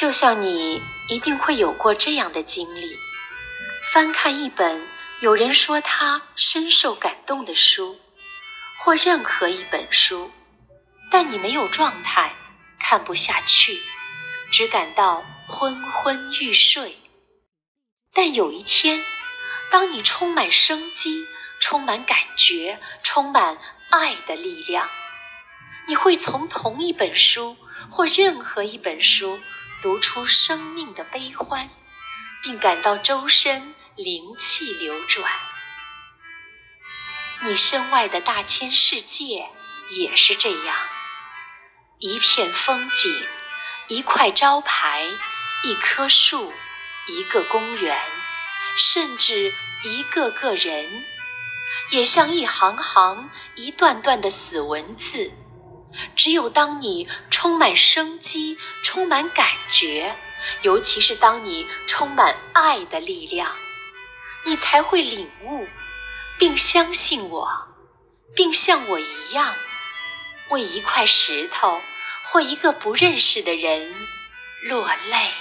就像你一定会有过这样的经历：翻看一本有人说他深受感动的书，或任何一本书，但你没有状态，看不下去，只感到昏昏欲睡。但有一天，当你充满生机、充满感觉、充满爱的力量，你会从同一本书或任何一本书。读出生命的悲欢，并感到周身灵气流转。你身外的大千世界也是这样，一片风景，一块招牌，一棵树，一个公园，甚至一个个人，也像一行行、一段段的死文字。只有当你充满生机、充满感觉，尤其是当你充满爱的力量，你才会领悟，并相信我，并像我一样，为一块石头或一个不认识的人落泪。